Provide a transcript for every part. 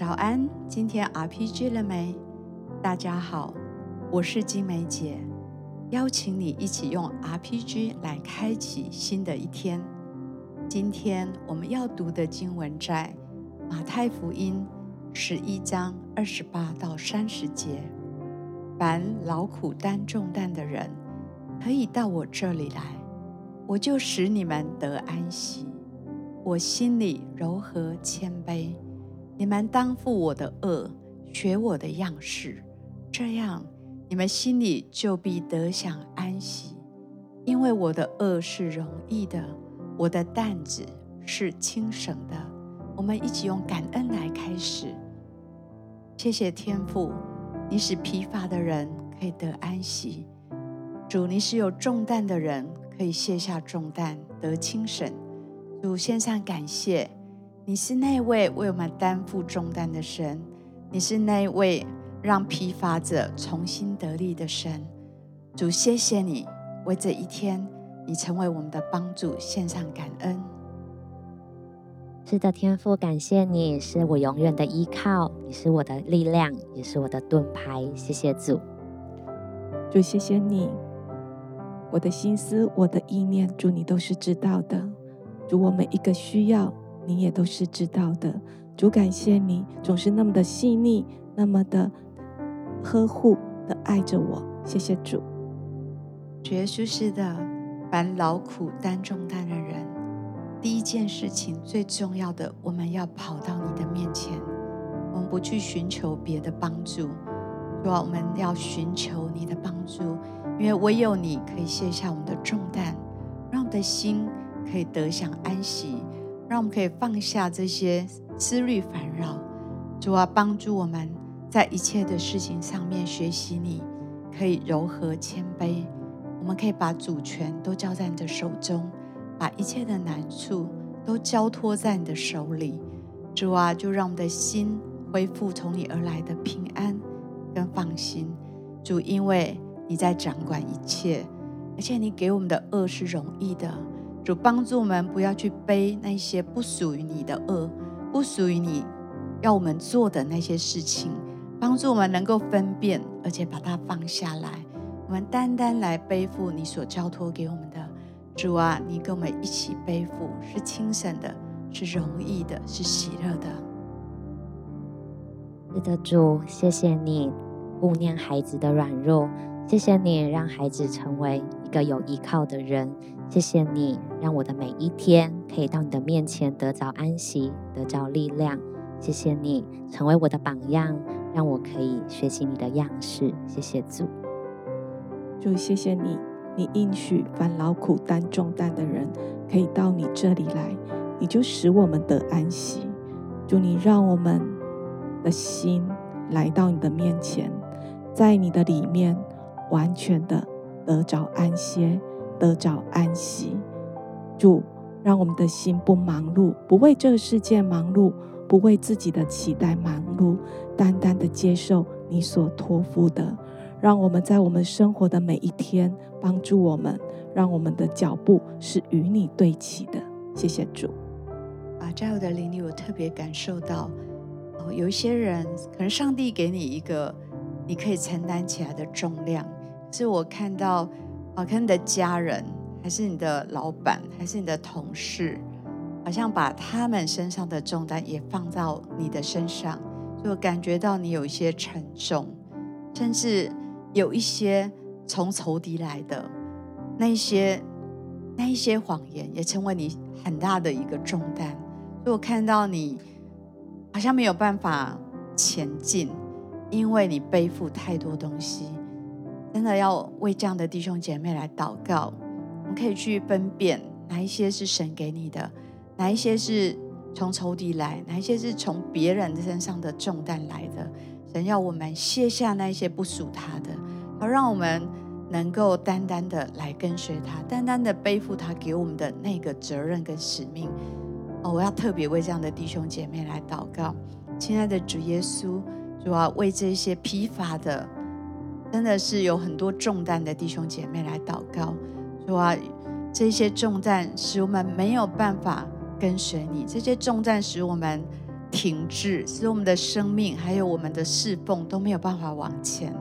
早安，今天 RPG 了没？大家好，我是金梅姐，邀请你一起用 RPG 来开启新的一天。今天我们要读的经文在马太福音十一章二十八到三十节。凡劳苦担重担的人，可以到我这里来，我就使你们得安息。我心里柔和谦卑，你们当负我的轭，学我的样式，这样你们心里就必得享安息。因为我的轭是容易的，我的担子是轻省的。我们一起用感恩来开始。谢谢天父，你使疲乏的人可以得安息。主，你使有重担的人可以卸下重担，得轻省。主，献上感谢，你是那位为我们担负重担的神，你是那位让疲乏者重新得力的神。主，谢谢你为这一天，你成为我们的帮助，献上感恩。是的，天父，感谢你是我永远的依靠，你是我的力量，也是我的盾牌。谢谢主，主，谢谢你，我的心思，我的意念，主，你都是知道的。主，我每一个需要，你也都是知道的。主，感谢你总是那么的细腻，那么的呵护的爱着我。谢谢主。主耶稣是的，凡劳苦担重担的人，第一件事情最重要的，我们要跑到你的面前，我们不去寻求别的帮助，主啊，我们要寻求你的帮助，因为唯有你可以卸下我们的重担，让我们的心。可以得享安息，让我们可以放下这些思虑烦扰。主啊，帮助我们在一切的事情上面学习你，可以柔和谦卑。我们可以把主权都交在你的手中，把一切的难处都交托在你的手里。主啊，就让我们的心恢复从你而来的平安跟放心。主，因为你在掌管一切，而且你给我们的恶是容易的。主帮助我们，不要去背那些不属于你的恶，不属于你要我们做的那些事情。帮助我们能够分辨，而且把它放下来。我们单单来背负你所交托给我们的。主啊，你跟我们一起背负，是轻省的，是容易的，是喜乐的。是的，主，谢谢你顾念孩子的软弱，谢谢你让孩子成为一个有依靠的人。谢谢你，让我的每一天可以到你的面前得着安息，得着力量。谢谢你成为我的榜样，让我可以学习你的样式。谢谢主，主谢谢你，你应许凡劳苦担重担的人可以到你这里来，你就使我们得安息。主，你让我们的心来到你的面前，在你的里面完全的得着安歇。得着安息，主让我们的心不忙碌，不为这个世界忙碌，不为自己的期待忙碌，单单的接受你所托付的。让我们在我们生活的每一天帮助我们，让我们的脚步是与你对齐的。谢谢主。啊，在我的灵里，我特别感受到，哦，有一些人可能上帝给你一个你可以承担起来的重量，是我看到。啊，跟你的家人，还是你的老板，还是你的同事，好像把他们身上的重担也放到你的身上，就感觉到你有一些沉重，甚至有一些从仇敌来的那一些那一些谎言，也成为你很大的一个重担。所以我看到你好像没有办法前进，因为你背负太多东西。真的要为这样的弟兄姐妹来祷告，我们可以去分辨哪一些是神给你的，哪一些是从仇敌来，哪一些是从别人身上的重担来的。神要我们卸下那些不属他的，好让我们能够单单的来跟随他，单单的背负他给我们的那个责任跟使命。哦，我要特别为这样的弟兄姐妹来祷告，亲爱的主耶稣，主要为这些疲乏的。真的是有很多重担的弟兄姐妹来祷告，说啊，这些重担使我们没有办法跟随你，这些重担使我们停滞，使我们的生命还有我们的侍奉都没有办法往前。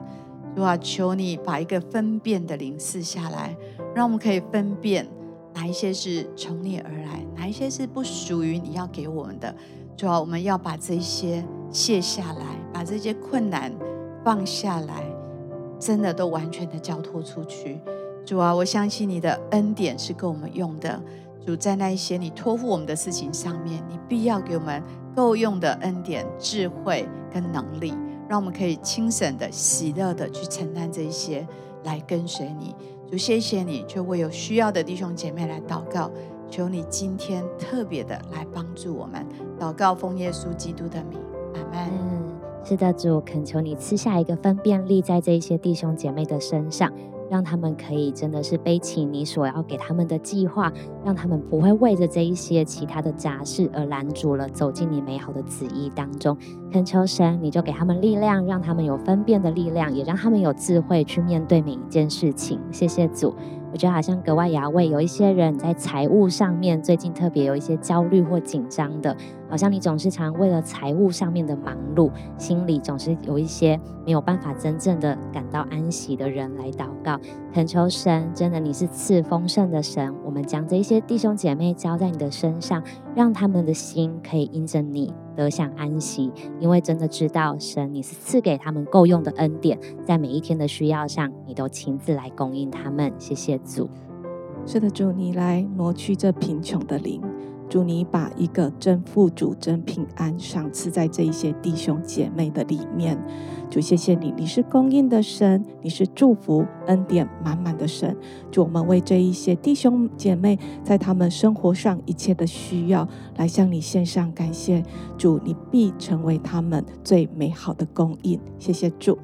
主啊，求你把一个分辨的灵赐下来，让我们可以分辨哪一些是从你而来，哪一些是不属于你要给我们的。主啊，我们要把这些卸下来，把这些困难放下来，真的都完全的交托出去。主啊，我相信你的恩典是够我们用的。主，在那一些你托付我们的事情上面，你必要给我们够用的恩典、智慧跟能力，让我们可以轻省的、喜乐的去承担这一些，来跟随你。主，谢谢你，就为有需要的弟兄姐妹来祷告，求你今天特别的来帮助我们。祷告奉耶稣基督的名，阿门。是的，主，恳求你赐下一个分辨力在这些弟兄姐妹的身上。让他们可以真的是背起你所要给他们的计划，让他们不会为着这一些其他的杂事而拦阻了走进你美好的旨意当中。恳求神，你就给他们力量，让他们有分辨的力量，也让他们有智慧去面对每一件事情。谢谢主。我觉得好像格外牙慰，有一些人在财务上面最近特别有一些焦虑或紧张的，好像你总是常为了财务上面的忙碌，心里总是有一些没有办法真正的感到安息的人来祷告，恳求神，真的你是赐丰盛的神，我们将这些弟兄姐妹交在你的身上，让他们的心可以因着你。得享安息，因为真的知道神，你是赐给他们够用的恩典，在每一天的需要上，你都亲自来供应他们。谢谢主。是的，主，你来挪去这贫穷的灵。主，你把一个真富足、真平安赏赐在这一些弟兄姐妹的里面。主，谢谢你，你是供应的神，你是祝福恩典满满的神。主，我们为这一些弟兄姐妹在他们生活上一切的需要来向你献上感谢。主，你必成为他们最美好的供应。谢谢主。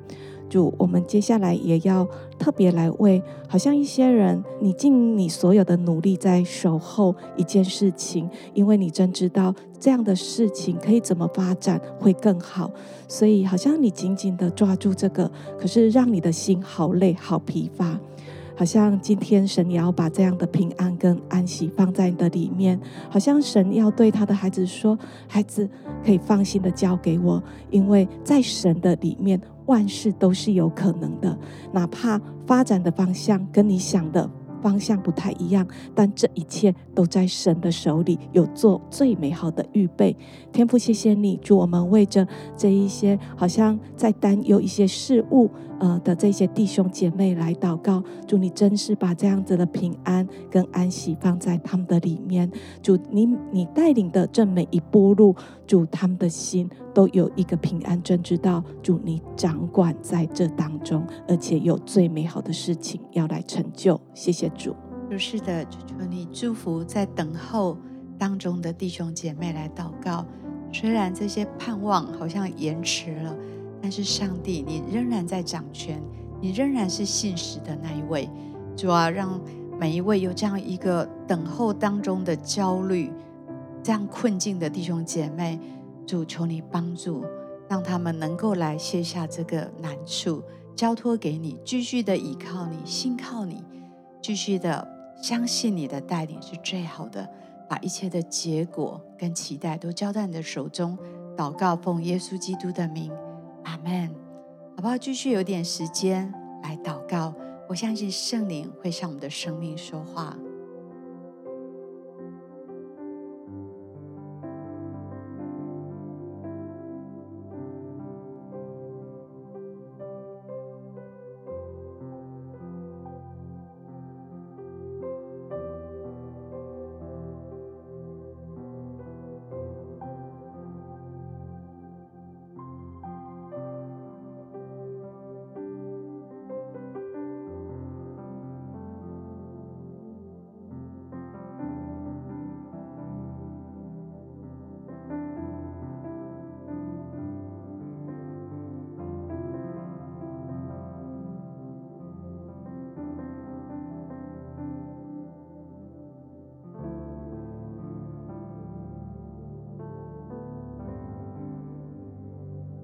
我们接下来也要特别来为，好像一些人，你尽你所有的努力在守候一件事情，因为你真知道这样的事情可以怎么发展会更好，所以好像你紧紧的抓住这个，可是让你的心好累、好疲乏。好像今天神也要把这样的平安跟安息放在你的里面，好像神要对他的孩子说：“孩子可以放心的交给我，因为在神的里面。”万事都是有可能的，哪怕发展的方向跟你想的方向不太一样，但这一切都在神的手里，有做最美好的预备。天父，谢谢你，祝我们为着这一些好像在担忧一些事物呃的这些弟兄姐妹来祷告。祝你真是把这样子的平安跟安息放在他们的里面。祝你你带领的这每一步路，祝他们的心都有一个平安，真知道祝你掌管在这当中，而且有最美好的事情要来成就。谢谢。主，是的，求求你祝福在等候当中的弟兄姐妹来祷告。虽然这些盼望好像延迟了，但是上帝，你仍然在掌权，你仍然是信实的那一位。主啊，让每一位有这样一个等候当中的焦虑、这样困境的弟兄姐妹，主求你帮助，让他们能够来卸下这个难处，交托给你，继续的依靠你，信靠你。继续的相信你的带领是最好的，把一切的结果跟期待都交在你的手中。祷告奉耶稣基督的名，阿门。好不好？继续有点时间来祷告，我相信圣灵会向我们的生命说话。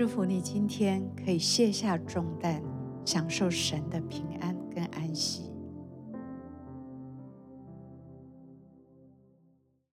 祝福你今天可以卸下重担，享受神的平安跟安息。